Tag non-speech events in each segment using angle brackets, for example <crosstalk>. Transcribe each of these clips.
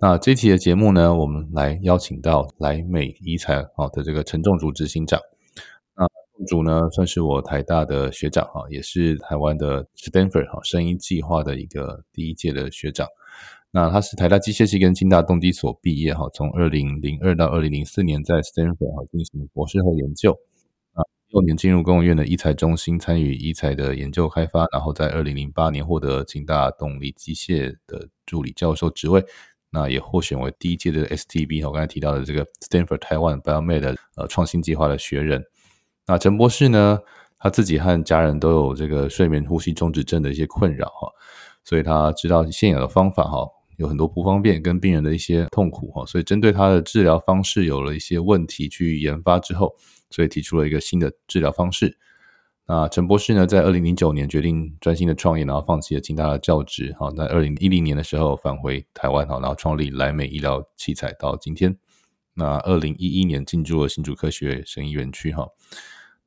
那这期的节目呢，我们来邀请到来美医才好的这个陈仲竹执行长。那仲竹呢，算是我台大的学长哈，也是台湾的 Stanford 哈声音计划的一个第一届的学长。那他是台大机械系跟清大动机所毕业哈，从二零零二到二零零四年在 Stanford 哈进行博士后研究。啊，六年进入工务院的医材中心参与医材的研究开发，然后在二零零八年获得清大动力机械的助理教授职位。那也获选为第一届的 STB，我刚才提到的这个 Stanford Taiwan Biomed 呃创新计划的学人。那陈博士呢，他自己和家人都有这个睡眠呼吸中止症的一些困扰哈，所以他知道现有的方法哈有很多不方便跟病人的一些痛苦哈，所以针对他的治疗方式有了一些问题去研发之后，所以提出了一个新的治疗方式。那陈博士呢，在二零零九年决定专心的创业，然后放弃了清大的教职。好，在二零一零年的时候返回台湾，好，然后创立莱美医疗器材到今天。那二零一一年进驻了新竹科学生医园区，哈。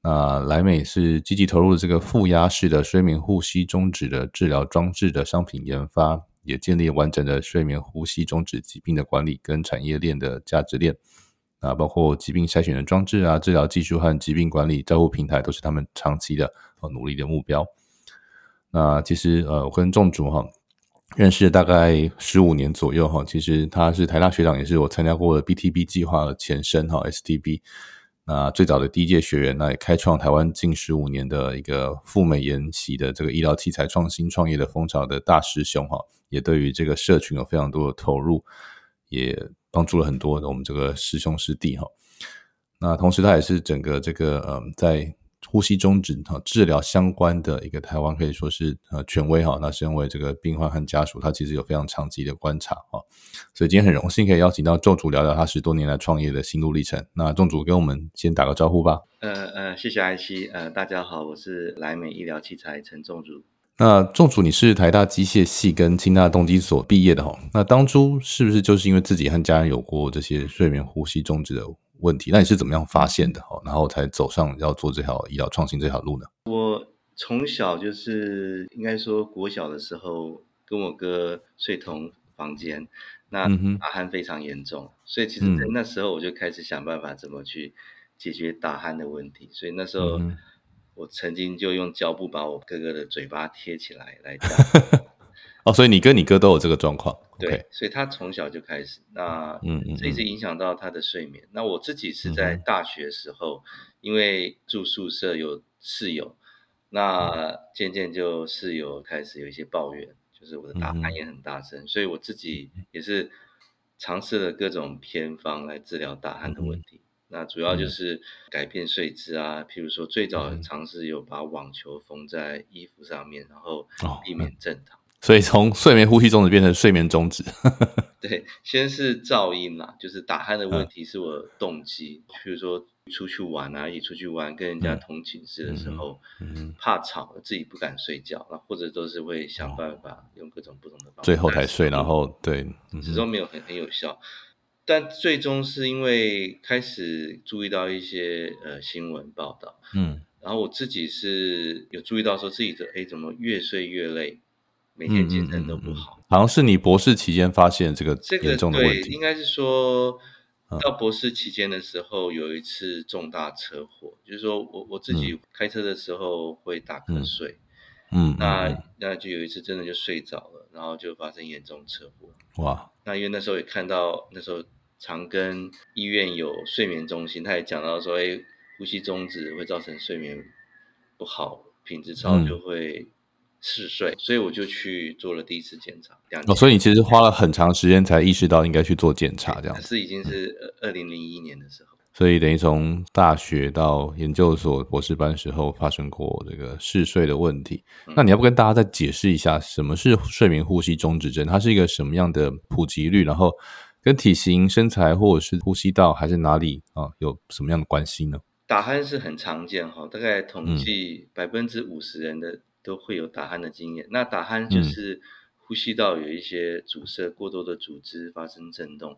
那莱美是积极投入这个负压式的睡眠呼吸中止的治疗装置的商品研发，也建立完整的睡眠呼吸中止疾病的管理跟产业链的价值链。啊，包括疾病筛选的装置啊，治疗技术和疾病管理照护平台，都是他们长期的呃努力的目标。那其实呃，我跟仲主哈认识大概十五年左右哈，其实他是台大学长，也是我参加过的 BTB 计划的前身哈 STB。那最早的第一届学员，那也开创台湾近十五年的一个赴美研习的这个医疗器材创新创业的风潮的大师兄哈，也对于这个社群有非常多的投入，也。帮助了很多我们这个师兄师弟哈，那同时他也是整个这个呃在呼吸中止哈治疗相关的一个台湾可以说是呃权威哈。那身为这个病患和家属，他其实有非常长期的观察哈。所以今天很荣幸可以邀请到仲主聊聊他十多年来创业的心路历程。那仲主跟我们先打个招呼吧。呃呃，谢谢艾希。呃，大家好，我是莱美医疗器材陈仲主。那仲楚，你是台大机械系跟清大动机所毕业的哈？那当初是不是就是因为自己和家人有过这些睡眠呼吸中止的问题？那你是怎么样发现的哈？然后才走上要做这条医疗创新这条路呢？我从小就是应该说国小的时候跟我哥睡同房间，那打鼾非常严重，所以其实在那时候我就开始想办法怎么去解决打鼾的问题，所以那时候。我曾经就用胶布把我哥哥的嘴巴贴起来来讲。<laughs> 哦，所以你跟你哥都有这个状况。对，所以他从小就开始，那嗯嗯，这一直影响到他的睡眠。那我自己是在大学时候，因为住宿舍有室友，那渐渐就室友开始有一些抱怨，就是我的打鼾也很大声，所以我自己也是尝试了各种偏方来治疗打鼾的问题。那主要就是改变睡姿啊，譬如说最早尝试有把网球缝在衣服上面，然后避免震躺。所以从睡眠呼吸中止变成睡眠中止。<laughs> 对，先是噪音啦，就是打鼾的问题是我动机。譬如说出去玩啊，一出去玩跟人家同寝室的时候，怕吵，自己不敢睡觉，那或者都是会想办法用各种不同的方法，最后才睡，然后对，始终没有很很有效。但最终是因为开始注意到一些呃新闻报道，嗯，然后我自己是有注意到说自己的哎怎么越睡越累，每天精神都不好，好像是你博士期间发现这个严重的问题，应该是说到博士期间的时候有一次重大车祸，就是说我我自己开车的时候会打瞌睡，嗯，那那就有一次真的就睡着了，然后就发生严重车祸，哇。那因为那时候也看到，那时候常跟医院有睡眠中心，他也讲到说，哎，呼吸中止会造成睡眠不好，品质差就会嗜睡，所以我就去做了第一次检查。哦，所以你其实花了很长时间才意识到应该去做检查，这样是已经是二零零一年的时候。所以等于从大学到研究所博士班时候发生过这个嗜睡的问题。那你要不跟大家再解释一下什么是睡眠呼吸中止症？它是一个什么样的普及率？然后跟体型、身材或者是呼吸道还是哪里啊有什么样的关系呢？打鼾是很常见哈，大概统计百分之五十人的都会有打鼾的经验。那打鼾就是呼吸道有一些阻塞、过多的组织发生震动，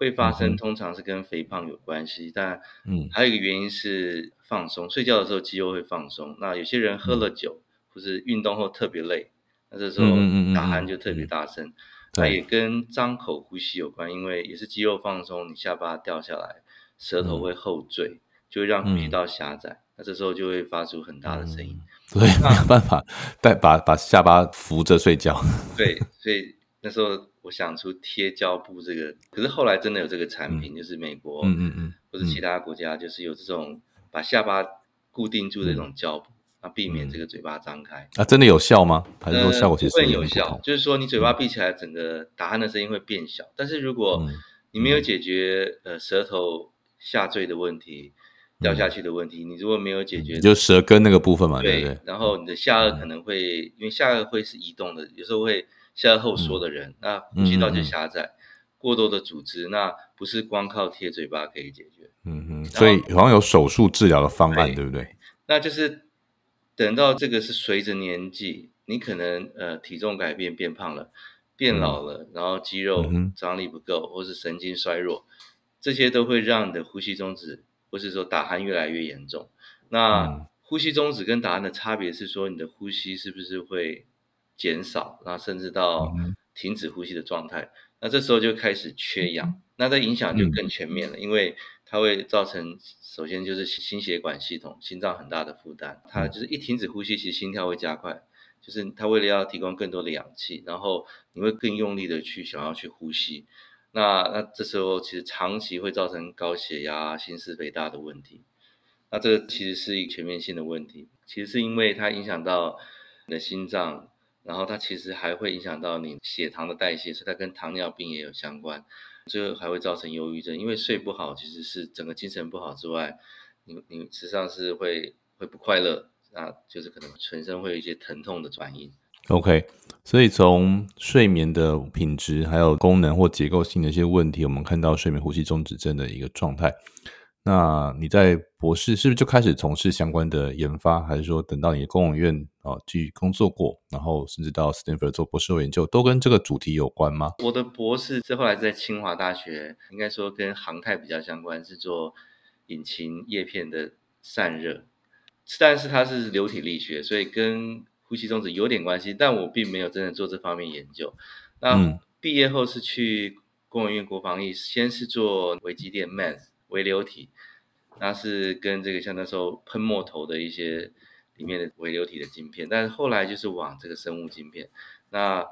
会发生，通常是跟肥胖有关系。但嗯，还有一个原因是放松，睡觉的时候肌肉会放松。那有些人喝了酒或是运动后特别累，那这时候打鼾就特别大声。那也跟张口呼吸有关，因为也是肌肉放松，你下巴掉下来，舌头会后坠。就会让呼吸道狭窄，那这时候就会发出很大的声音，所以没有办法带把把下巴扶着睡觉。<laughs> 对，所以那时候我想出贴胶布这个，可是后来真的有这个产品，就是美国，嗯嗯嗯，或者其他国家，就是有这种把下巴固定住的这种胶布，那避免这个嘴巴张开。啊，真的有效吗？还是说效果其实会有效？就是说你嘴巴闭起来，整个打鼾的声音会变小。但是如果你没有解决呃舌头下坠的问题。掉下去的问题，你如果没有解决，就舌根那个部分嘛，对不对？然后你的下颚可能会，因为下颚会是移动的，有时候会下颚后缩的人，那呼吸道就狭窄，过多的组织，那不是光靠贴嘴巴可以解决。嗯哼，所以好像有手术治疗的方案，对不对？那就是等到这个是随着年纪，你可能呃体重改变变胖了，变老了，然后肌肉张力不够，或是神经衰弱，这些都会让你的呼吸中止。或是说打鼾越来越严重，那呼吸中止跟打鼾的差别是说你的呼吸是不是会减少，然后甚至到停止呼吸的状态，那这时候就开始缺氧，那这影响就更全面了，因为它会造成首先就是心血管系统心脏很大的负担，它就是一停止呼吸，其实心跳会加快，就是它为了要提供更多的氧气，然后你会更用力的去想要去呼吸。那那这时候其实长期会造成高血压、心室肥大的问题。那这个其实是一个全面性的问题，其实是因为它影响到你的心脏，然后它其实还会影响到你血糖的代谢，所以它跟糖尿病也有相关。最后还会造成忧郁症，因为睡不好其实是整个精神不好之外，你你实际上是会会不快乐，那就是可能全身会有一些疼痛的转移。OK，所以从睡眠的品质、还有功能或结构性的一些问题，我们看到睡眠呼吸中止症的一个状态。那你在博士是不是就开始从事相关的研发，还是说等到你的公务院啊去工作过，然后甚至到 Stanford 做博士后研究，都跟这个主题有关吗？我的博士是后来在清华大学，应该说跟航太比较相关，是做引擎叶片的散热，但是它是流体力学，所以跟呼吸中止有点关系，但我并没有真的做这方面研究。那毕业后是去工研院国防医，先是做微机电 （MES） 微流体，那是跟这个像那时候喷墨头的一些里面的微流体的晶片。但是后来就是往这个生物晶片。那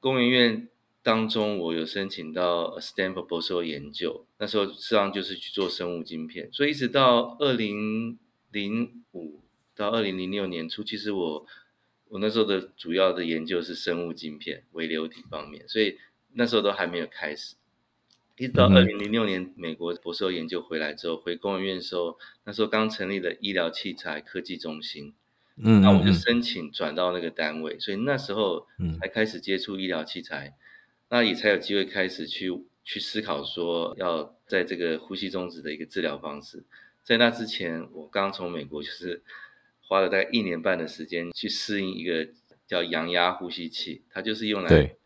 工研院当中，我有申请到 Stanford 博士后研究，那时候实际上就是去做生物晶片。所以一直到二零零五到二零零六年初，其实我我那时候的主要的研究是生物晶片、微流体方面，所以那时候都还没有开始。一直到二零零六年，美国博士后研究回来之后，回工研院的时候，那时候刚成立了医疗器材科技中心，嗯，那我就申请转到那个单位，所以那时候才开始接触医疗器材，那也才有机会开始去去思考说要在这个呼吸中止的一个治疗方式。在那之前，我刚从美国就是。花了大概一年半的时间去适应一个叫阳压呼吸器，它就是用来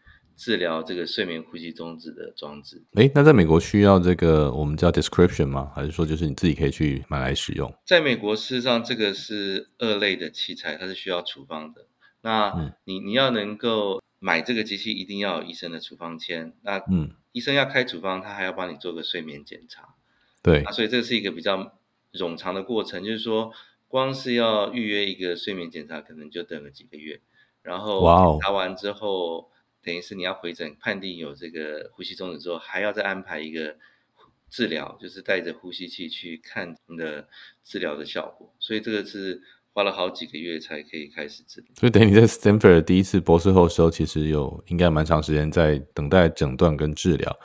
治疗这个睡眠呼吸中止的装置。哎，那在美国需要这个我们叫 description 吗？还是说就是你自己可以去买来使用？在美国，事实上这个是二类的器材，它是需要处方的。那你你要能够买这个机器，一定要有医生的处方签。那嗯，医生要开处方，他还要帮你做个睡眠检查。对，所以这是一个比较冗长的过程，就是说。光是要预约一个睡眠检查，可能就等了几个月。然后检查完之后，等于是你要回诊判定有这个呼吸中止之后，还要再安排一个治疗，就是带着呼吸器去看你的治疗的效果。所以这个是花了好几个月才可以开始治疗。所以等于你在 Stanford 第一次博士后的时候，其实有应该蛮长时间在等待诊断跟治疗。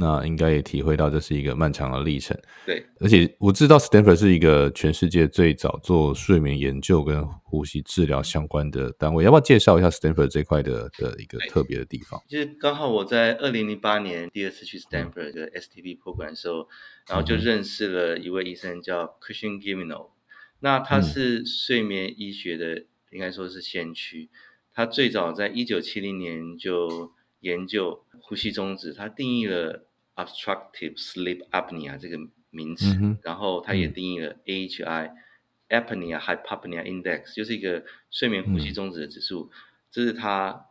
那应该也体会到这是一个漫长的历程。对，而且我知道 Stanford 是一个全世界最早做睡眠研究跟呼吸治疗相关的单位，要不要介绍一下 Stanford 这块的的一个特别的地方？就是刚好我在二零零八年第二次去 Stanford 的 STP program 时候，然后就认识了一位医生叫 Christian Gimino，那他是睡眠医学的应该说是先驱，他最早在一九七零年就研究呼吸中止，他定义了。Obstructive sleep apnea 这个名词，然后他也定义了 AHI apnea hypopnea index，就是一个睡眠呼吸终止的指数，这是他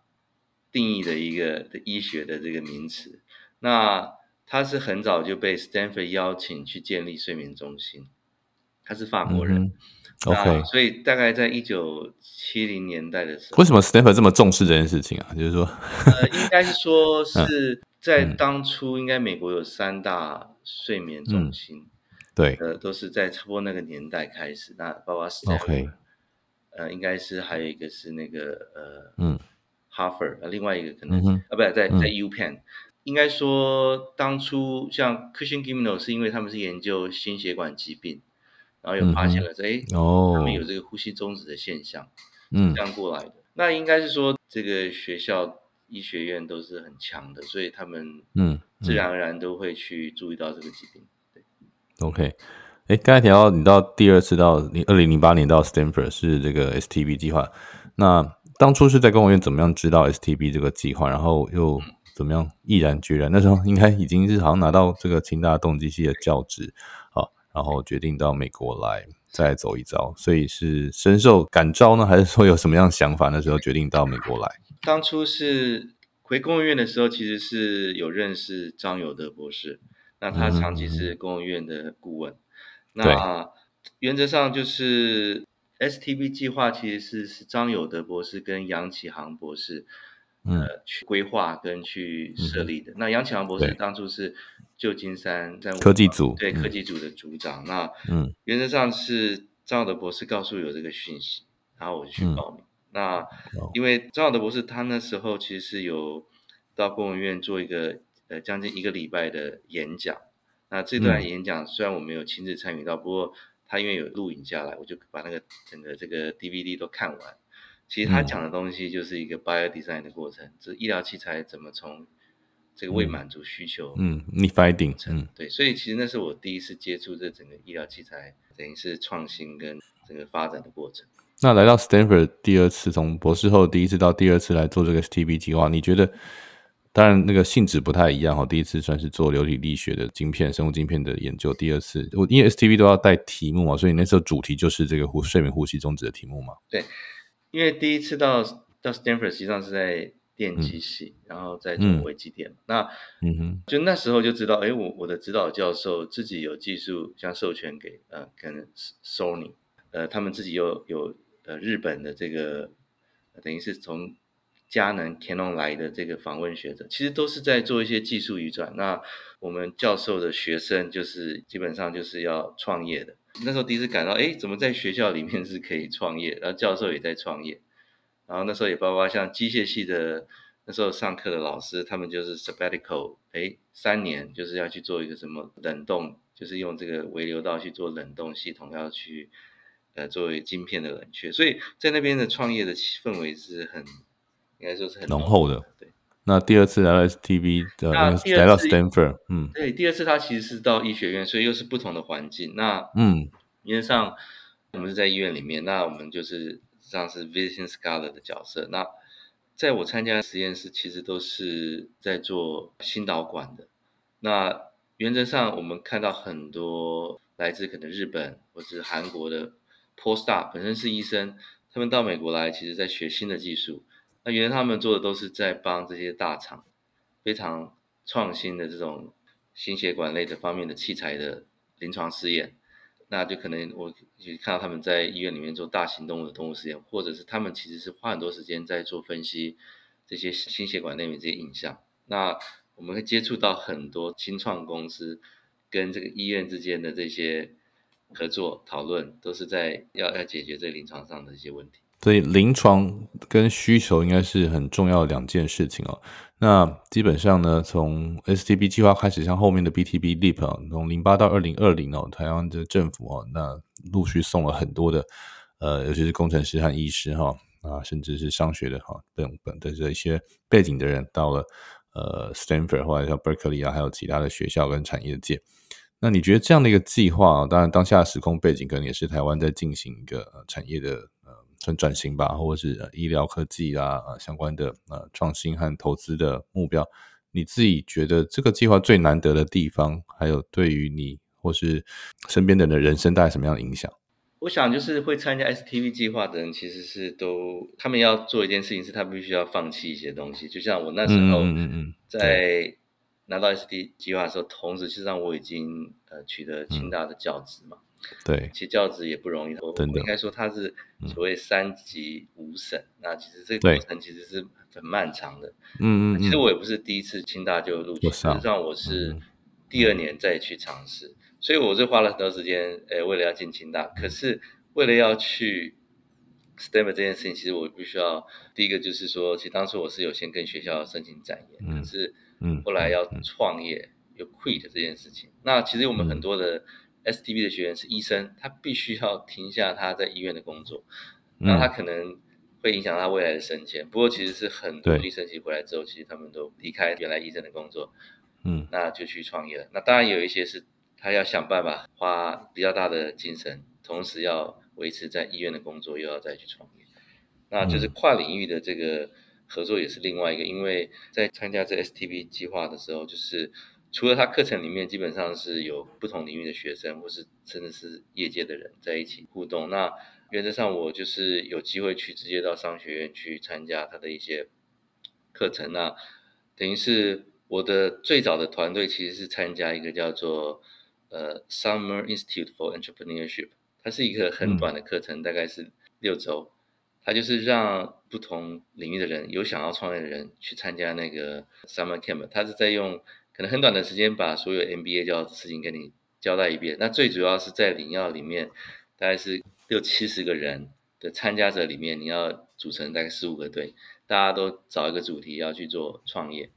定义的一个的医学的这个名词。那他是很早就被 Stanford 邀请去建立睡眠中心，他是法国人，OK，所以大概在一九七零年代的时候，为什么 Stanford 这么重视这件事情啊？就是说，呃，应该是说是。在当初，应该美国有三大睡眠中心，对，呃，都是在差不多那个年代开始。那包括 Stanford，呃，应该是还有一个是那个呃，嗯，哈佛，呃，另外一个可能啊，不在在 U Penn。应该说，当初像 Cushing Gimino 是因为他们是研究心血管疾病，然后有发现了说，哎，哦，他们有这个呼吸中止的现象，嗯，这样过来的。那应该是说这个学校。医学院都是很强的，所以他们嗯自然而然都会去注意到这个疾病。对，OK，哎，刚才提到你到第二次到你二零零八年到 Stanford 是这个 STB 计划，那当初是在公务院怎么样知道 STB 这个计划，然后又怎么样毅然决然？那时候应该已经是好像拿到这个清大动机系的教职啊，然后决定到美国来再走一遭，所以是深受感召呢，<laughs> 还是说有什么样想法？那时候决定到美国来？当初是回公务院的时候，其实是有认识张友德博士，那他长期是公务院的顾问。那原则上就是 STB 计划其实是是张友德博士跟杨启航博士呃去规划跟去设立的。那杨启航博士当初是旧金山在科技组对科技组的组长。那嗯，原则上是张友德博士告诉有这个讯息，然后我就去报名。那因为张晓德博士他那时候其实是有到公务院做一个呃将近一个礼拜的演讲，那这段演讲虽然我没有亲自参与到，不过他因为有录影下来，我就把那个整个这个 DVD 都看完。其实他讲的东西就是一个 bio design 的过程，这医疗器材怎么从这个未满足需求，嗯，你 finding，嗯，对，所以其实那是我第一次接触这整个医疗器材，等于是创新跟整个发展的过程。那来到 Stanford 第二次，从博士后第一次到第二次来做这个 STB 计划，你觉得？当然那个性质不太一样哈。第一次算是做流体力学的晶片、生物晶片的研究，第二次我因为 STB 都要带题目嘛，所以那时候主题就是这个呼睡眠呼吸终止的题目嘛。对，因为第一次到到 Stanford 实际上是在电机系，然后在做微机电。那嗯哼，就那时候就知道，哎，我我的指导教授自己有技术，像授权给呃，可能 Sony，呃，他们自己又有。呃，日本的这个等于是从佳能 Canon 来的这个访问学者，其实都是在做一些技术移转。那我们教授的学生就是基本上就是要创业的。那时候第一次感到，哎，怎么在学校里面是可以创业？然后教授也在创业。然后那时候也包括像机械系的那时候上课的老师，他们就是 sabbatical，哎，三年就是要去做一个什么冷冻，就是用这个微流道去做冷冻系统，要去。呃，作为晶片的冷却，所以在那边的创业的氛围是很，应该说是很浓厚的。对，那第二次来到 STV 的，来到 Stanford，嗯，对，第二次他其实是到医学院，所以又是不同的环境。那嗯，因为上我们是在医院里面，那我们就是像是 visiting scholar 的角色。那在我参加实验室，其实都是在做心导管的。那原则上，我们看到很多来自可能日本或者韩国的。Postdoc 本身是医生，他们到美国来，其实在学新的技术。原来他们做的都是在帮这些大厂非常创新的这种心血管类的方面的器材的临床试验。那就可能我看到他们在医院里面做大型动物的动物实验，或者是他们其实是花很多时间在做分析这些心血管内面这些影像。那我们会接触到很多新创公司跟这个医院之间的这些。合作讨论都是在要要解决这临床上的一些问题。所以临床跟需求应该是很重要的两件事情哦。那基本上呢，从 STB 计划开始，像后面的 BTB Leap 啊，从零八到二零二零哦，台湾的政府哦，那陆续送了很多的呃，尤其是工程师和医师哈啊，甚至是商学的哈等等的这些背景的人，到了呃 Stanford 或者像 Berkeley 啊，还有其他的学校跟产业界。那你觉得这样的一个计划，当然当下时空背景可能也是台湾在进行一个产业的呃算转型吧，或者是医疗科技啊相关的呃创新和投资的目标。你自己觉得这个计划最难得的地方，还有对于你或是身边的人的人生带来什么样的影响？我想就是会参加 STV 计划的人，其实是都他们要做一件事情，是他必须要放弃一些东西。就像我那时候在。拿到 ST 计划的时候，同时实际上我已经呃取得清大的教职嘛。对，其实教职也不容易。我我应该说它是所谓三级五审，那其实这个过程其实是很漫长的。嗯嗯。其实我也不是第一次清大就录取，实际上我是第二年再去尝试，所以我是花了很多时间，呃，为了要进清大。可是为了要去 STEM 这件事情，其实我必须要第一个就是说，其实当初我是有先跟学校申请展言，可是。嗯，后来要创业，有 quit 这件事情。那其实我们很多的 STB 的学员是医生，他必须要停下他在医院的工作，那他可能会影响他未来的升迁。不过其实是很多医生其实回来之后，其实他们都离开原来医生的工作，嗯，那就去创业了。那当然有一些是他要想办法花比较大的精神，同时要维持在医院的工作，又要再去创业，那就是跨领域的这个。合作也是另外一个，因为在参加这 STB 计划的时候，就是除了他课程里面基本上是有不同领域的学生，或是甚至是业界的人在一起互动。那原则上我就是有机会去直接到商学院去参加他的一些课程。那等于是我的最早的团队其实是参加一个叫做呃 Summer Institute for Entrepreneurship，它是一个很短的课程，大概是六周。它就是让不同领域的人有想要创业的人去参加那个 summer camp，他是在用可能很短的时间把所有 MBA 教的事情给你交代一遍。那最主要是在领药里面，大概是六七十个人的参加者里面，你要组成大概四五个队，大家都找一个主题要去做创业。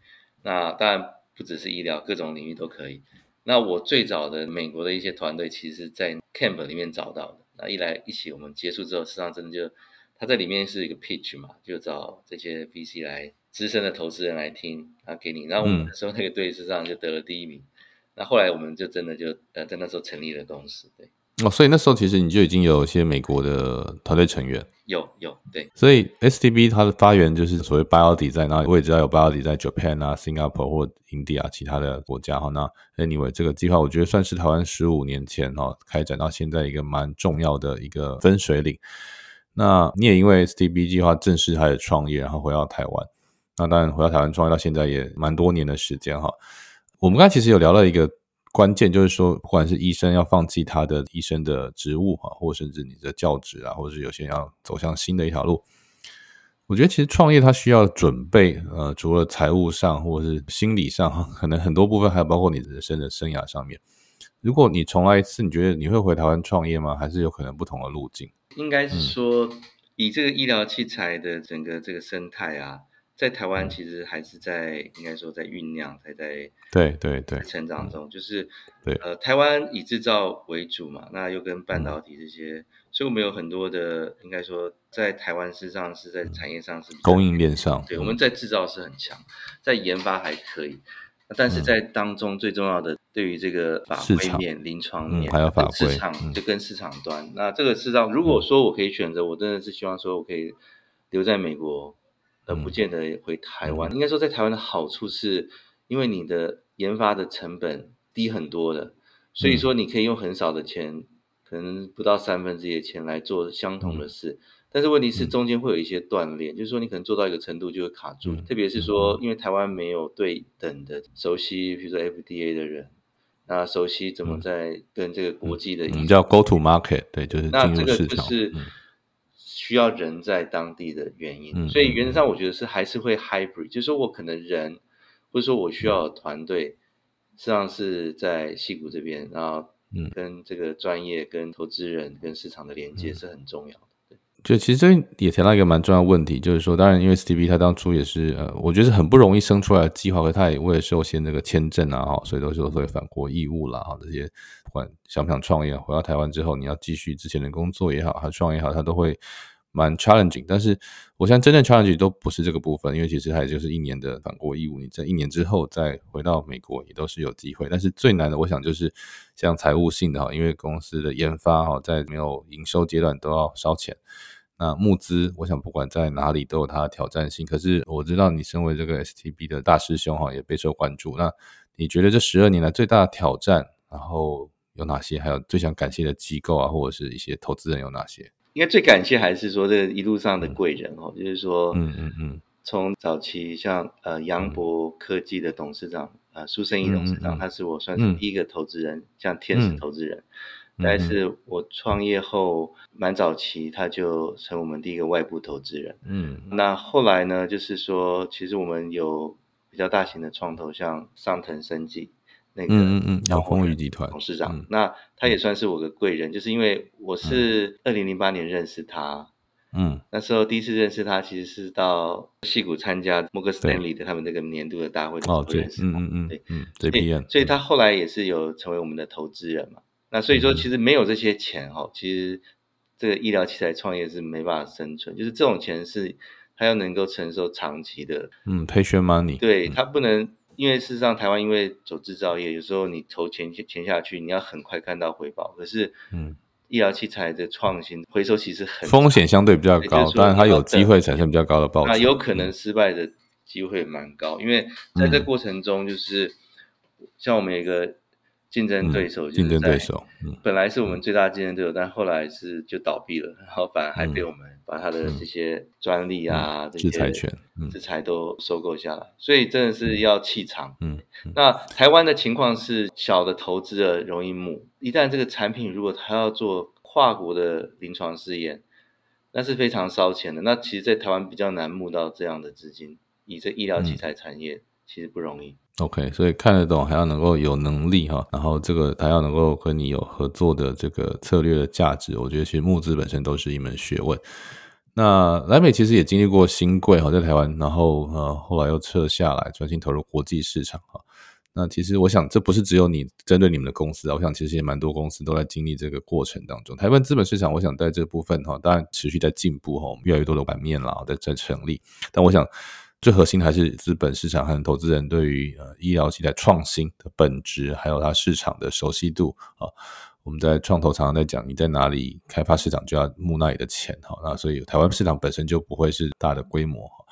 那当然不只是医疗，各种领域都可以。那我最早的美国的一些团队，其实是在 camp 里面找到的。那一来一起我们结束之后，实际上真的就。他在里面是一个 pitch 嘛，就找这些 VC 来资深的投资人来听，啊给你。然后我们那时候那个队实际上就得了第一名。那后来我们就真的就呃在那时候成立了公司，对。哦，所以那时候其实你就已经有一些美国的团队成员。有有对。所以 STB 它的发源就是所谓 Biody 在那，我也知道有 Biody 在 Japan 啊、Singapore 或 India 其他的国家哈。那 Anyway 这个计划我觉得算是台湾十五年前哈开展到现在一个蛮重要的一个分水岭。那你也因为 STB 计划正式开始创业，然后回到台湾。那当然回到台湾创业到现在也蛮多年的时间哈。我们刚才其实有聊到一个关键，就是说不管是医生要放弃他的医生的职务哈，或甚至你的教职啊，或者是有些人要走向新的一条路。我觉得其实创业它需要准备，呃，除了财务上或者是心理上，可能很多部分还有包括你人生的生涯上面。如果你重来一次，你觉得你会回台湾创业吗？还是有可能不同的路径？应该是说，以这个医疗器材的整个这个生态啊，在台湾其实还是在应该说在酝酿，还在对对对成长中。就是对呃，台湾以制造为主嘛，那又跟半导体这些，所以我们有很多的应该说在台湾事实上是在产业上是供应链上，对，我们在制造是很强，在研发还可以。但是在当中最重要的，对于这个法规面、临床面、还有法规，市场就跟市场端。那这个市场，如果说我可以选择，我真的是希望说我可以留在美国，而不见得回台湾。应该说，在台湾的好处是，因为你的研发的成本低很多的，所以说你可以用很少的钱，可能不到三分之一的钱来做相同的事。但是问题是中间会有一些断裂，就是说你可能做到一个程度就会卡住，特别是说因为台湾没有对等的熟悉，比如说 FDA 的人，那熟悉怎么在跟这个国际的，我们叫 Go to Market，对，就是那这个就是需要人在当地的原因，所以原则上我觉得是还是会 Hybrid，就是说我可能人或者说我需要团队，实际上是在戏谷这边，然后跟这个专业、跟投资人、跟市场的连接是很重要的。就其实这也提到一个蛮重要的问题，就是说，当然因为 Stevie 他当初也是呃，我觉得是很不容易生出来的计划，和他也为了受限那个签证啊，哈，所以都是所谓返国义务啦，哈，这些不管想不想创业，回到台湾之后，你要继续之前的工作也好，还创业也好，他都会。蛮 challenging，但是我现在真正 challenging 都不是这个部分，因为其实它也就是一年的返国义务，你在一年之后再回到美国也都是有机会。但是最难的，我想就是像财务性的哈，因为公司的研发哈，在没有营收阶段都要烧钱。那募资，我想不管在哪里都有它的挑战性。可是我知道你身为这个 STB 的大师兄哈，也备受关注。那你觉得这十二年来最大的挑战，然后有哪些？还有最想感谢的机构啊，或者是一些投资人有哪些？应该最感谢还是说这一路上的贵人哦，就是说，嗯嗯嗯，从早期像呃杨博科技的董事长啊苏生义董事长，他是我算是第一个投资人，像天使投资人，但是我创业后蛮早期，他就成我们第一个外部投资人，嗯，那后来呢，就是说其实我们有比较大型的创投，像上腾生技。那个嗯嗯嗯，阳风雨集团董事长，那他也算是我的贵人，就是因为我是二零零八年认识他，嗯，那时候第一次认识他，其实是到戏谷参加摩根斯坦利的他们那个年度的大会哦，对，嗯嗯嗯，对，嗯，这批所以他后来也是有成为我们的投资人嘛。那所以说，其实没有这些钱哈，其实这个医疗器材创业是没办法生存，就是这种钱是他要能够承受长期的，嗯，patient money，对他不能。因为事实上，台湾因为走制造业，有时候你投钱钱下去，你要很快看到回报。可是，嗯，医疗器材的创新回收其实很风险相对比较高，当然它有机会产生比较高的报酬。那有可能失败的机会蛮高，因为在这过程中，就是像我们有一个。竞争对手，竞争对手，本来是我们最大的竞争对手，但后来是就倒闭了，然后反而还被我们把他的这些专利啊、这些制裁权、制裁都收购下来，所以真的是要气场。嗯，那台湾的情况是小的投资的容易募，一旦这个产品如果他要做跨国的临床试验，那是非常烧钱的。那其实，在台湾比较难募到这样的资金，以这医疗器材产业其实不容易。OK，所以看得懂还要能够有能力哈，然后这个还要能够和你有合作的这个策略的价值，我觉得其实募资本身都是一门学问。那莱美其实也经历过新贵哈，在台湾，然后呃后来又撤下来，专心投入国际市场哈。那其实我想，这不是只有你针对你们的公司啊，我想其实也蛮多公司都在经历这个过程当中。台湾资本市场，我想在这部分哈，当然持续在进步哈，越来越多的版面啦在在成立，但我想。最核心的还是资本市场和投资人对于呃医疗器材创新的本质，还有它市场的熟悉度啊。我们在创投常常在讲，你在哪里开发市场，就要募那里的钱哈。那所以台湾市场本身就不会是大的规模哈。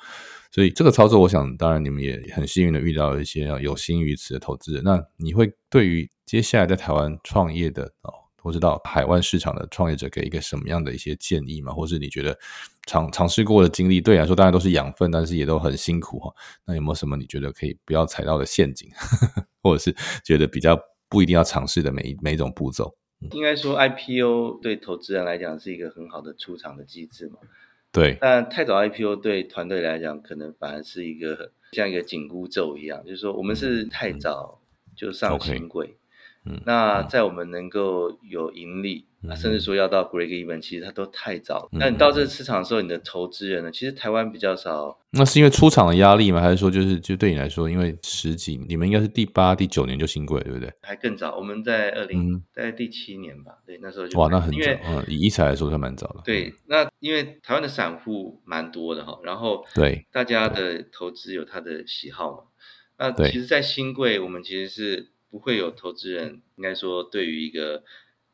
所以这个操作，我想当然你们也很幸运的遇到一些有心于此的投资人。那你会对于接下来在台湾创业的哦？或知道海外市场的创业者给一个什么样的一些建议吗？或是你觉得尝尝试过的经历，对你来说当然都是养分，但是也都很辛苦哈。那有没有什么你觉得可以不要踩到的陷阱，<laughs> 或者是觉得比较不一定要尝试的每一每一种步骤？应该说 IPO 对投资人来讲是一个很好的出场的机制嘛。对。但太早 IPO 对团队来讲，可能反而是一个像一个紧箍咒一样，就是说我们是太早就上新贵。那在我们能够有盈利，甚至说要到 break even，其实它都太早。那你到这个市场的时候，你的投资人呢？其实台湾比较少。那是因为出厂的压力吗？还是说就是就对你来说，因为十几，你们应该是第八、第九年就新贵，对不对？还更早，我们在二零在第七年吧。对，那时候就哇，那很早。嗯，以一财来说，算蛮早了。对，那因为台湾的散户蛮多的哈，然后对大家的投资有他的喜好嘛。那其实，在新贵，我们其实是。不会有投资人，应该说对于一个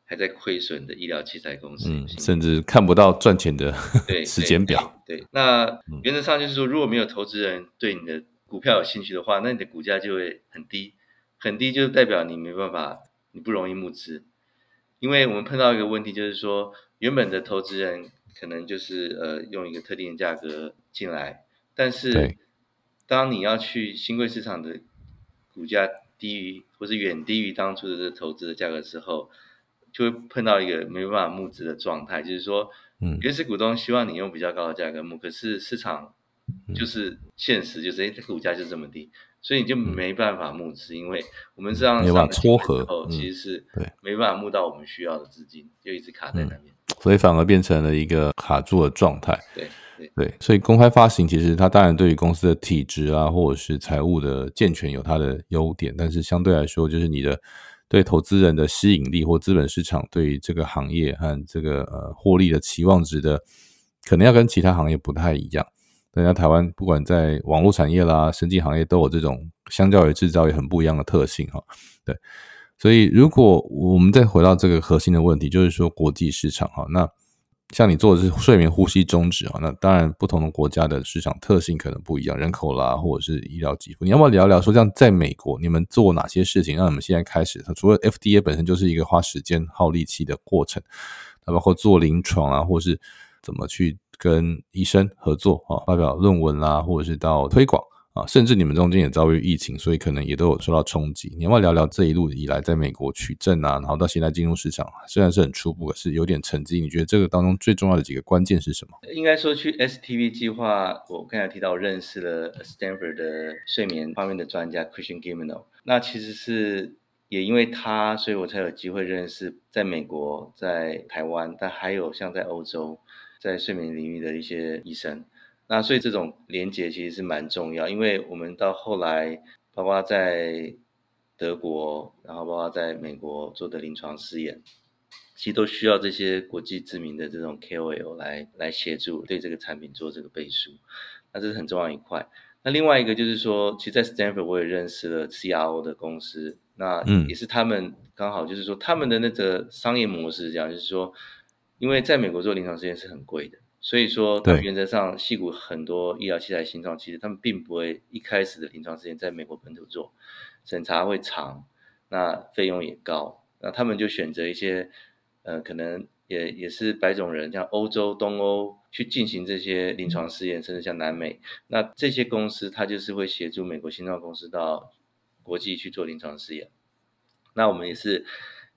还在亏损的医疗器材公司，甚至看不到赚钱的 <laughs> 时间表。对，那原则上就是说，如果没有投资人对你的股票有兴趣的话，那你的股价就会很低，很低，就代表你没办法，你不容易募资。因为我们碰到一个问题，就是说，原本的投资人可能就是呃用一个特定的价格进来，但是当你要去新贵市场的股价。低于或是远低于当初的这投资的价格之后，就会碰到一个没办法募资的状态，就是说，嗯，原始股东希望你用比较高的价格募，可是市场就是现实，就是哎，这股价就这么低，所以你就没办法募资，因为我们这样没办法撮合，其实是对。没办法募到我们需要的资金，就一直卡在那边，所以反而变成了一个卡住的状态。对对，所以公开发行其实它当然对于公司的体质啊，或者是财务的健全有它的优点，但是相对来说，就是你的对投资人的吸引力或资本市场对这个行业和这个呃获利的期望值的，可能要跟其他行业不太一样。人家台湾不管在网络产业啦、生技行业都有这种相较于制造业很不一样的特性哈。对，所以如果我们再回到这个核心的问题，就是说国际市场哈，那像你做的是睡眠呼吸中止啊，那当然不同的国家的市场特性可能不一样，人口啦或者是医疗给付，你要不要聊聊说，像在美国你们做哪些事情，让你们现在开始？除了 FDA 本身就是一个花时间耗力气的过程，那包括做临床啊，或是怎么去。跟医生合作啊，发表论文啦，或者是到推广啊，甚至你们中间也遭遇疫情，所以可能也都有受到冲击。你要不要聊聊这一路以来在美国取证啊，然后到现在进入市场，虽然是很初步，可是有点成绩。你觉得这个当中最重要的几个关键是什么？应该说去 STV 计划，我刚才提到认识了 Stanford 的睡眠方面的专家 Christian Gimeno，那其实是也因为他，所以我才有机会认识在美国、在台湾，但还有像在欧洲。在睡眠领域的一些医生，那所以这种连接其实是蛮重要，因为我们到后来，包括在德国，然后包括在美国做的临床试验，其实都需要这些国际知名的这种 KOL 来来协助对这个产品做这个背书，那这是很重要一块。那另外一个就是说，其实，在 Stanford 我也认识了 CRO 的公司，那也是他们刚好就是说他们的那个商业模式这样，就是说。因为在美国做临床试验是很贵的，所以说原则上，细谷很多医疗器材、新创，其实他们并不会一开始的临床试验在美国本土做，审查会长，那费用也高，那他们就选择一些，呃，可能也也是白种人，像欧洲、东欧去进行这些临床试验，甚至像南美，那这些公司它就是会协助美国心脏公司到国际去做临床试验，那我们也是。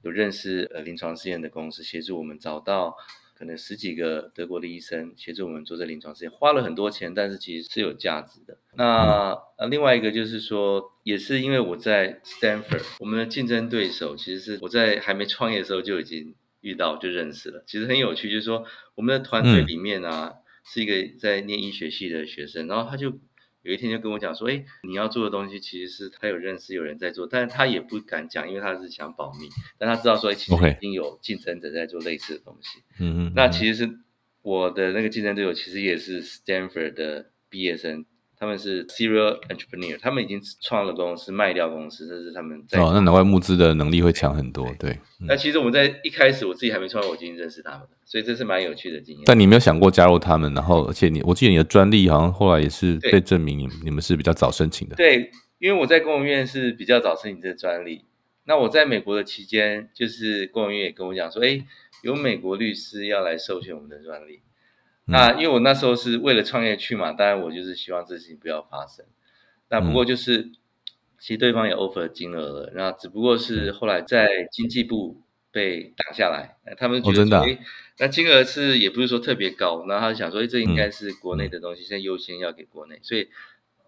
有认识呃临床试验的公司协助我们找到可能十几个德国的医生协助我们做这临床试验，花了很多钱，但是其实是有价值的。那呃另外一个就是说，也是因为我在 Stanford，我们的竞争对手其实是我在还没创业的时候就已经遇到就认识了。其实很有趣，就是说我们的团队里面啊是一个在念医学系的学生，然后他就。有一天就跟我讲说，哎，你要做的东西其实是他有认识有人在做，但是他也不敢讲，因为他是想保密。但他知道说，其实已经有竞争者在做类似的东西。嗯嗯。那其实是我的那个竞争对手，其实也是 Stanford 的毕业生。他们是 serial entrepreneur，他们已经创了公司，卖掉公司，这是他们在。哦，那难怪募资的能力会强很多，对。那其实我们在一开始，我自己还没创业，我已经认识他们了，所以这是蛮有趣的经验。但你没有想过加入他们，然后而且你，我记得你的专利好像后来也是被证明，你你们是比较早申请的。对，因为我在公务院是比较早申请这个专利。那我在美国的期间，就是公务院也跟我讲说，哎，有美国律师要来授权我们的专利。那因为我那时候是为了创业去嘛，当然我就是希望这事情不要发生。那不过就是，其实对方也 offer 金额了，那只不过是后来在经济部被挡下来，他们觉得哎，那金额是也不是说特别高，然后他想说，哎，这应该是国内的东西，现在优先要给国内，所以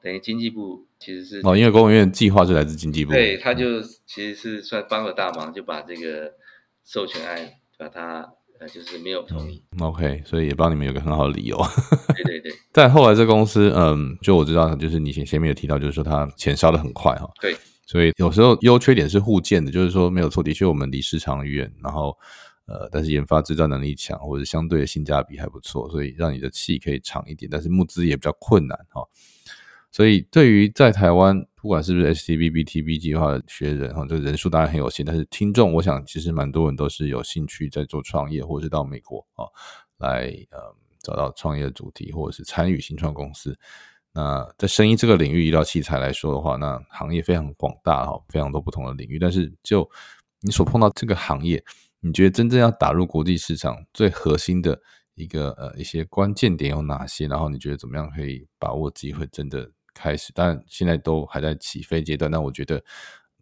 等于经济部其实是哦，因为公务院计划是来自经济部，对，他就其实是算帮了大忙，就把这个授权案把它。就是没有同意，OK，所以也帮你们有个很好的理由。对对对。<laughs> 但后来这公司，嗯，就我知道，就是你前前面有提到，就是说它钱烧的很快哈。对。所以有时候优缺点是互见的，就是说没有错，的确我们离市场远，然后呃，但是研发制造能力强，或者相对的性价比还不错，所以让你的气可以长一点，但是募资也比较困难哈。所以，对于在台湾，不管是不是 S T B B T B 计划的学人哈，这人数当然很有限，但是听众，我想其实蛮多人都是有兴趣在做创业，或者是到美国啊来呃找到创业的主题，或者是参与新创公司。那在声音这个领域，医疗器材来说的话，那行业非常广大哈，非常多不同的领域。但是就你所碰到这个行业，你觉得真正要打入国际市场最核心的一个呃一些关键点有哪些？然后你觉得怎么样可以把握机会，真的？开始，但现在都还在起飞阶段。那我觉得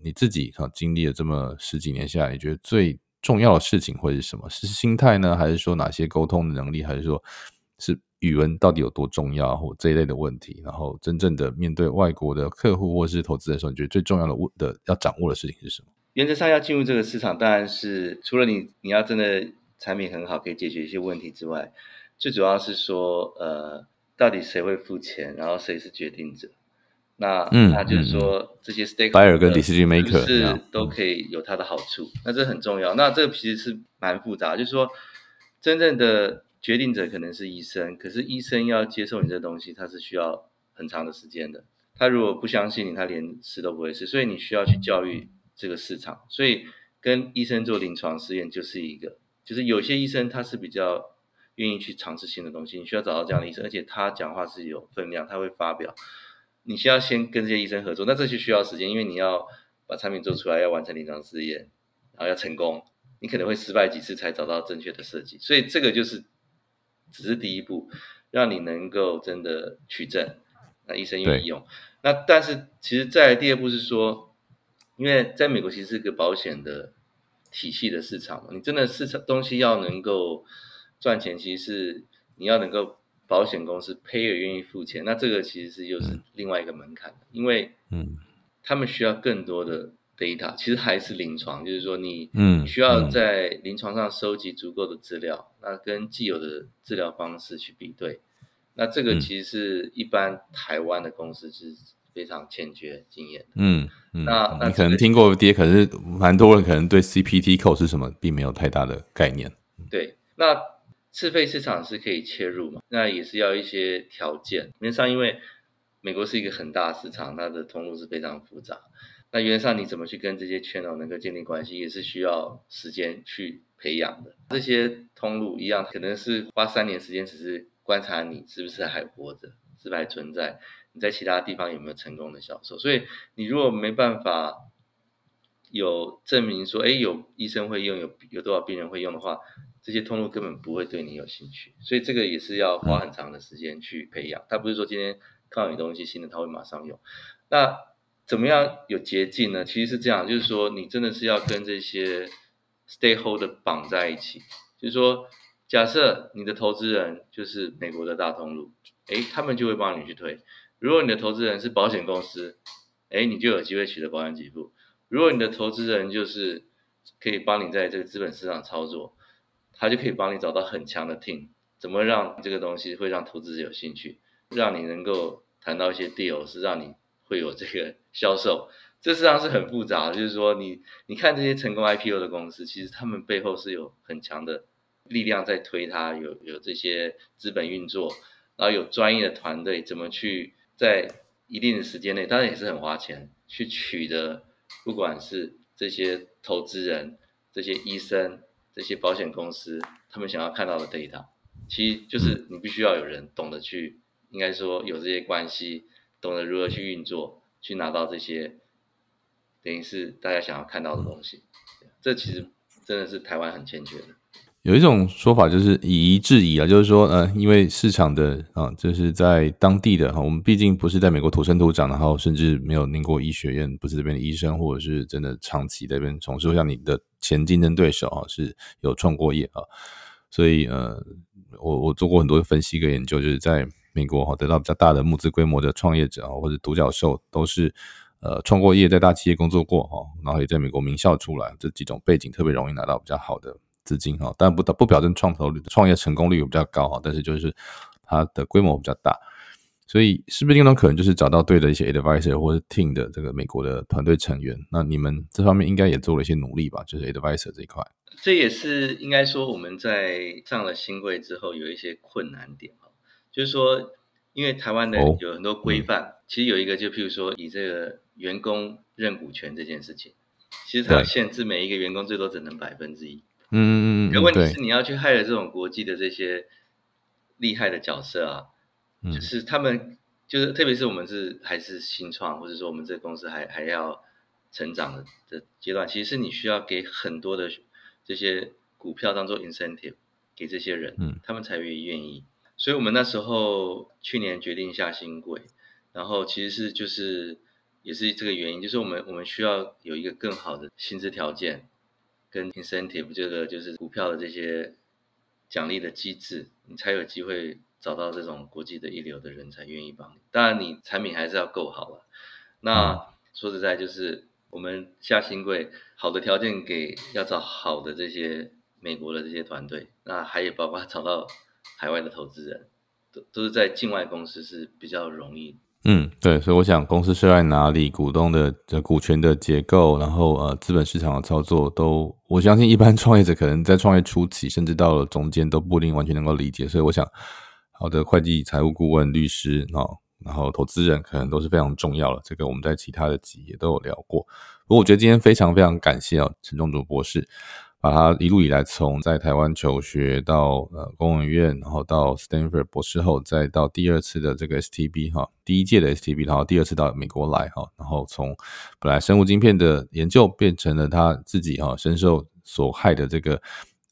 你自己哈经历了这么十几年下来，你觉得最重要的事情会是什么？是心态呢，还是说哪些沟通的能力，还是说是语文到底有多重要，或这一类的问题。然后真正的面对外国的客户或是投资的时候，你觉得最重要的的要掌握的事情是什么？原则上要进入这个市场，当然是除了你你要真的产品很好，可以解决一些问题之外，最主要是说，呃，到底谁会付钱，然后谁是决定者。那那就是说，这些 stakeholder 跟 decision maker 是都可以有它的好处，那这很重要。那这个其实是蛮复杂，就是说，真正的决定者可能是医生，可是医生要接受你这东西，他是需要很长的时间的。他如果不相信你，他连试都不会试。所以你需要去教育这个市场。所以跟医生做临床试验就是一个，就是有些医生他是比较愿意去尝试新的东西，你需要找到这样的医生，而且他讲话是有分量，他会发表。你需要先跟这些医生合作，那这就需要时间，因为你要把产品做出来，要完成临床试验，然后要成功，你可能会失败几次才找到正确的设计，所以这个就是只是第一步，让你能够真的取证，那医生愿意用。那但是其实，在第二步是说，因为在美国其实是个保险的体系的市场嘛，你真的市场东西要能够赚钱，其实是你要能够。保险公司 payer 愿意付钱，那这个其实是又是另外一个门槛因为嗯，他们需要更多的 data，其实还是临床，就是说你嗯需要在临床上收集足够的资料，那跟既有的治疗方式去比对，那这个其实是一般台湾的公司是非常欠缺经验的，嗯嗯，那你可能听过跌，可是蛮多人可能对 CPT code 是什么并没有太大的概念，对，那。自费市场是可以切入嘛？那也是要一些条件。原则上，因为美国是一个很大市场，它的通路是非常复杂。那原上，你怎么去跟这些圈哦能够建立关系，也是需要时间去培养的。这些通路一样，可能是花三年时间，只是观察你是不是还活着，是不是还存在，你在其他地方有没有成功的销售。所以，你如果没办法有证明说，哎，有医生会用，有有多少病人会用的话。这些通路根本不会对你有兴趣，所以这个也是要花很长的时间去培养。他不是说今天看到你东西新的他会马上用。那怎么样有捷径呢？其实是这样，就是说你真的是要跟这些 stakeholder 绑在一起。就是说，假设你的投资人就是美国的大通路，哎，他们就会帮你去推。如果你的投资人是保险公司，哎，你就有机会取得保险给付。如果你的投资人就是可以帮你在这个资本市场操作。他就可以帮你找到很强的 team，怎么让这个东西会让投资者有兴趣，让你能够谈到一些 deal，是让你会有这个 <laughs> 销售。这实际上是很复杂的，就是说你你看这些成功 IPO 的公司，其实他们背后是有很强的力量在推它，有有这些资本运作，然后有专业的团队，怎么去在一定的时间内，当然也是很花钱去取得，不管是这些投资人、这些医生。这些保险公司他们想要看到的 data，其实就是你必须要有人懂得去，应该说有这些关系，懂得如何去运作，去拿到这些，等于是大家想要看到的东西。这其实真的是台湾很欠缺的。有一种说法就是以夷制夷啊，就是说，呃，因为市场的啊，就是在当地的哈，我们毕竟不是在美国土生土长，然后甚至没有念过医学院，不是这边的医生，或者是真的长期在这边从事，像你的前竞争对手啊，是有创过业啊，所以呃，我我做过很多分析跟研究，就是在美国哈得到比较大的募资规模的创业者啊，或者独角兽，都是呃创过业，在大企业工作过哈，然后也在美国名校出来，这几种背景特别容易拿到比较好的。资金哈，但不不保证创投率、创业成功率比较高哈，但是就是它的规模比较大，所以是不是另一种可能就是找到对的一些 advisor 或者 team 的这个美国的团队成员？那你们这方面应该也做了一些努力吧？就是 advisor 这一块，这也是应该说我们在上了新贵之后有一些困难点哈，就是说因为台湾的有很多规范，其实有一个就譬如说以这个员工认股权这件事情，其实它限制每一个员工最多只能百分之一。嗯嗯嗯，可问题是你要去害了这种国际的这些厉害的角色啊，就是他们就是特别是我们是还是新创，或者说我们这个公司还还要成长的的阶段，其实是你需要给很多的这些股票当做 incentive 给这些人，嗯，他们才愿意愿意。所以我们那时候去年决定下新贵，然后其实是就是也是这个原因，就是我们我们需要有一个更好的薪资条件。跟 incentive 这个就是股票的这些奖励的机制，你才有机会找到这种国际的一流的人才愿意帮你。当然，你产品还是要够好了。那说实在，就是我们下新贵，好的条件给要找好的这些美国的这些团队，那还有包括找到海外的投资人，都都是在境外公司是比较容易。嗯，对，所以我想公司设在哪里，股东的的股权的结构，然后呃，资本市场的操作，都我相信一般创业者可能在创业初期，甚至到了中间都不一定完全能够理解。所以我想，好的会计、财务顾问、律师哦，然后投资人可能都是非常重要的。这个我们在其他的集也都有聊过。不过我觉得今天非常非常感谢啊，陈仲竹博士。把他一路以来从在台湾求学到呃公务院，然后到 Stanford 博士后，再到第二次的这个 STB 哈，第一届的 STB，然后第二次到美国来哈，然后从本来生物晶片的研究变成了他自己哈深受所害的这个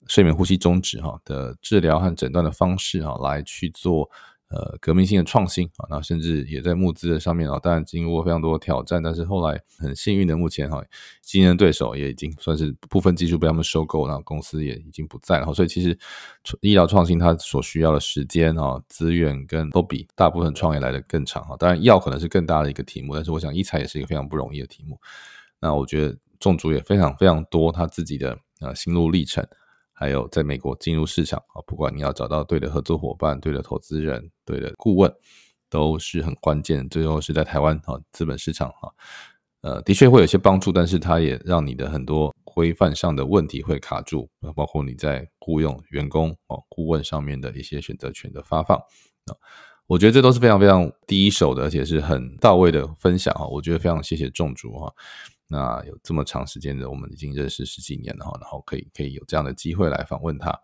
睡眠呼吸中止哈的治疗和诊断的方式哈来去做。呃，革命性的创新啊，那甚至也在募资的上面啊，当然经过非常多的挑战，但是后来很幸运的，目前哈，竞争对手也已经算是部分技术被他们收购，然后公司也已经不在了，所以其实医疗创新它所需要的时间啊、资源跟都比大部分创业来的更长哈。当然药可能是更大的一个题目，但是我想医材也是一个非常不容易的题目。那我觉得种族也非常非常多他自己的呃心路历程。还有在美国进入市场啊，不管你要找到对的合作伙伴、对的投资人、对的顾问，都是很关键。最后是在台湾啊，资本市场啊，呃，的确会有些帮助，但是它也让你的很多规范上的问题会卡住，包括你在雇佣员工哦、顾问上面的一些选择权的发放啊，我觉得这都是非常非常第一手的，而且是很到位的分享啊。我觉得非常谢谢众主哈。那有这么长时间的，我们已经认识十几年了哈，然后可以可以有这样的机会来访问他，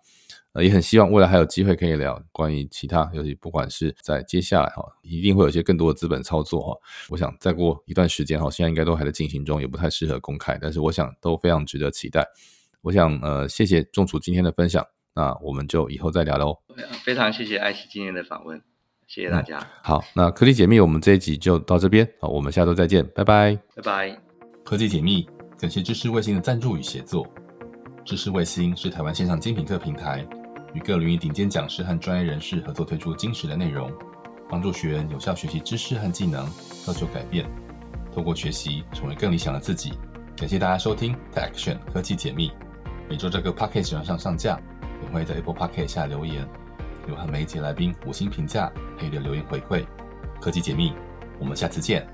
呃，也很希望未来还有机会可以聊关于其他，尤其不管是在接下来哈，一定会有一些更多的资本操作哈。我想再过一段时间哈，现在应该都还在进行中，也不太适合公开，但是我想都非常值得期待。我想呃，谢谢仲楚今天的分享，那我们就以后再聊喽。非常谢谢艾希今天的访问，谢谢大家。好，那科技解密我们这一集就到这边，好，我们下周再见，拜拜，拜拜。科技解密，感谢知识卫星的赞助与协作。知识卫星是台湾线上精品课平台，与各领域顶尖讲师和专业人士合作推出精实的内容，帮助学员有效学习知识和技能，造就改变。透过学习，成为更理想的自己。感谢大家收听 Tech Action 科技解密。每周这个 Podcast 上上架，也会在 Apple Podcast 下留言，有和每一节来宾五星评价，配的留言回馈。科技解密，我们下次见。